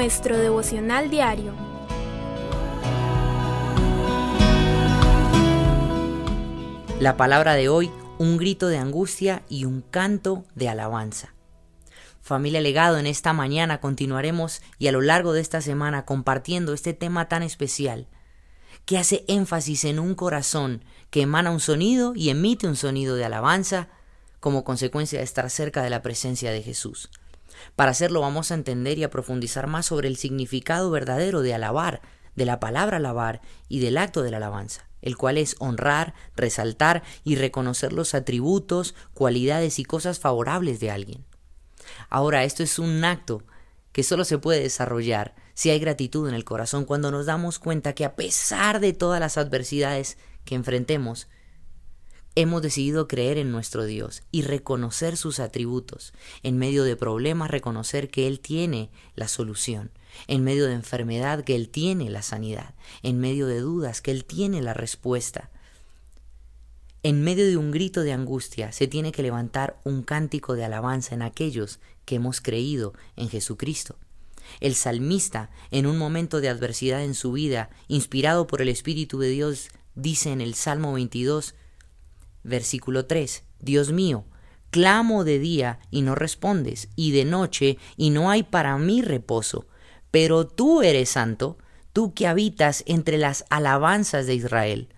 nuestro devocional diario. La palabra de hoy, un grito de angustia y un canto de alabanza. Familia Legado, en esta mañana continuaremos y a lo largo de esta semana compartiendo este tema tan especial que hace énfasis en un corazón que emana un sonido y emite un sonido de alabanza como consecuencia de estar cerca de la presencia de Jesús. Para hacerlo vamos a entender y a profundizar más sobre el significado verdadero de alabar, de la palabra alabar y del acto de la alabanza, el cual es honrar, resaltar y reconocer los atributos, cualidades y cosas favorables de alguien. Ahora, esto es un acto que solo se puede desarrollar si hay gratitud en el corazón cuando nos damos cuenta que a pesar de todas las adversidades que enfrentemos, hemos decidido creer en nuestro Dios y reconocer sus atributos. En medio de problemas, reconocer que Él tiene la solución. En medio de enfermedad, que Él tiene la sanidad. En medio de dudas, que Él tiene la respuesta. En medio de un grito de angustia se tiene que levantar un cántico de alabanza en aquellos que hemos creído en Jesucristo. El salmista, en un momento de adversidad en su vida, inspirado por el Espíritu de Dios, dice en el Salmo 22, versículo 3, Dios mío, clamo de día y no respondes, y de noche y no hay para mí reposo, pero tú eres santo, tú que habitas entre las alabanzas de Israel.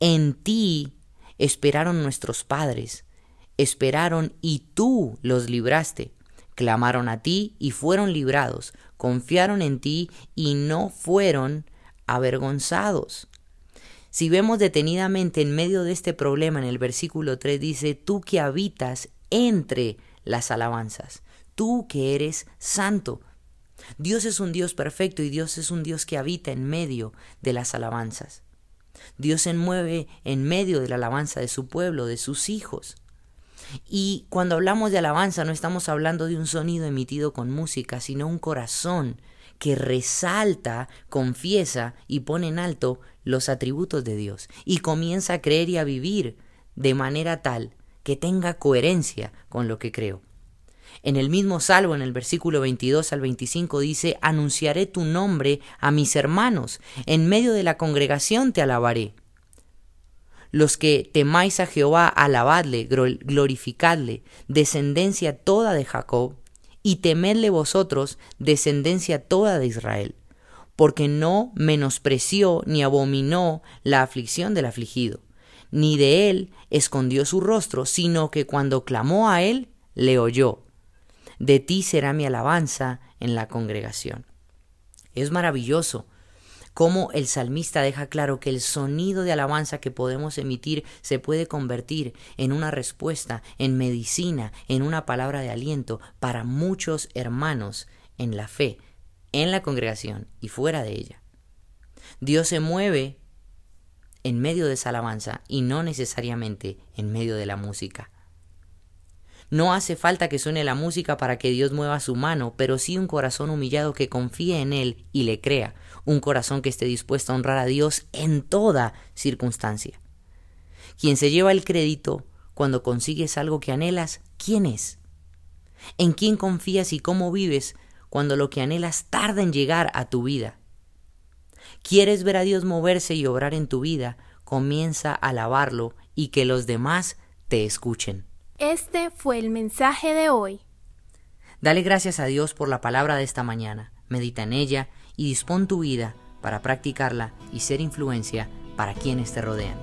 En ti esperaron nuestros padres, esperaron y tú los libraste. Clamaron a ti y fueron librados, confiaron en ti y no fueron avergonzados. Si vemos detenidamente en medio de este problema en el versículo 3 dice, tú que habitas entre las alabanzas, tú que eres santo. Dios es un Dios perfecto y Dios es un Dios que habita en medio de las alabanzas. Dios se mueve en medio de la alabanza de su pueblo, de sus hijos. Y cuando hablamos de alabanza no estamos hablando de un sonido emitido con música, sino un corazón que resalta, confiesa y pone en alto los atributos de Dios y comienza a creer y a vivir de manera tal que tenga coherencia con lo que creo. En el mismo salvo, en el versículo 22 al 25, dice, Anunciaré tu nombre a mis hermanos, en medio de la congregación te alabaré. Los que temáis a Jehová, alabadle, glorificadle, descendencia toda de Jacob, y temedle vosotros, descendencia toda de Israel, porque no menospreció ni abominó la aflicción del afligido, ni de él escondió su rostro, sino que cuando clamó a él, le oyó de ti será mi alabanza en la congregación. Es maravilloso cómo el salmista deja claro que el sonido de alabanza que podemos emitir se puede convertir en una respuesta, en medicina, en una palabra de aliento para muchos hermanos en la fe, en la congregación y fuera de ella. Dios se mueve en medio de esa alabanza y no necesariamente en medio de la música. No hace falta que suene la música para que Dios mueva su mano, pero sí un corazón humillado que confíe en Él y le crea, un corazón que esté dispuesto a honrar a Dios en toda circunstancia. Quien se lleva el crédito cuando consigues algo que anhelas, ¿quién es? ¿En quién confías y cómo vives cuando lo que anhelas tarda en llegar a tu vida? ¿Quieres ver a Dios moverse y obrar en tu vida? Comienza a alabarlo y que los demás te escuchen. Este fue el mensaje de hoy. Dale gracias a Dios por la palabra de esta mañana. Medita en ella y dispón tu vida para practicarla y ser influencia para quienes te rodean.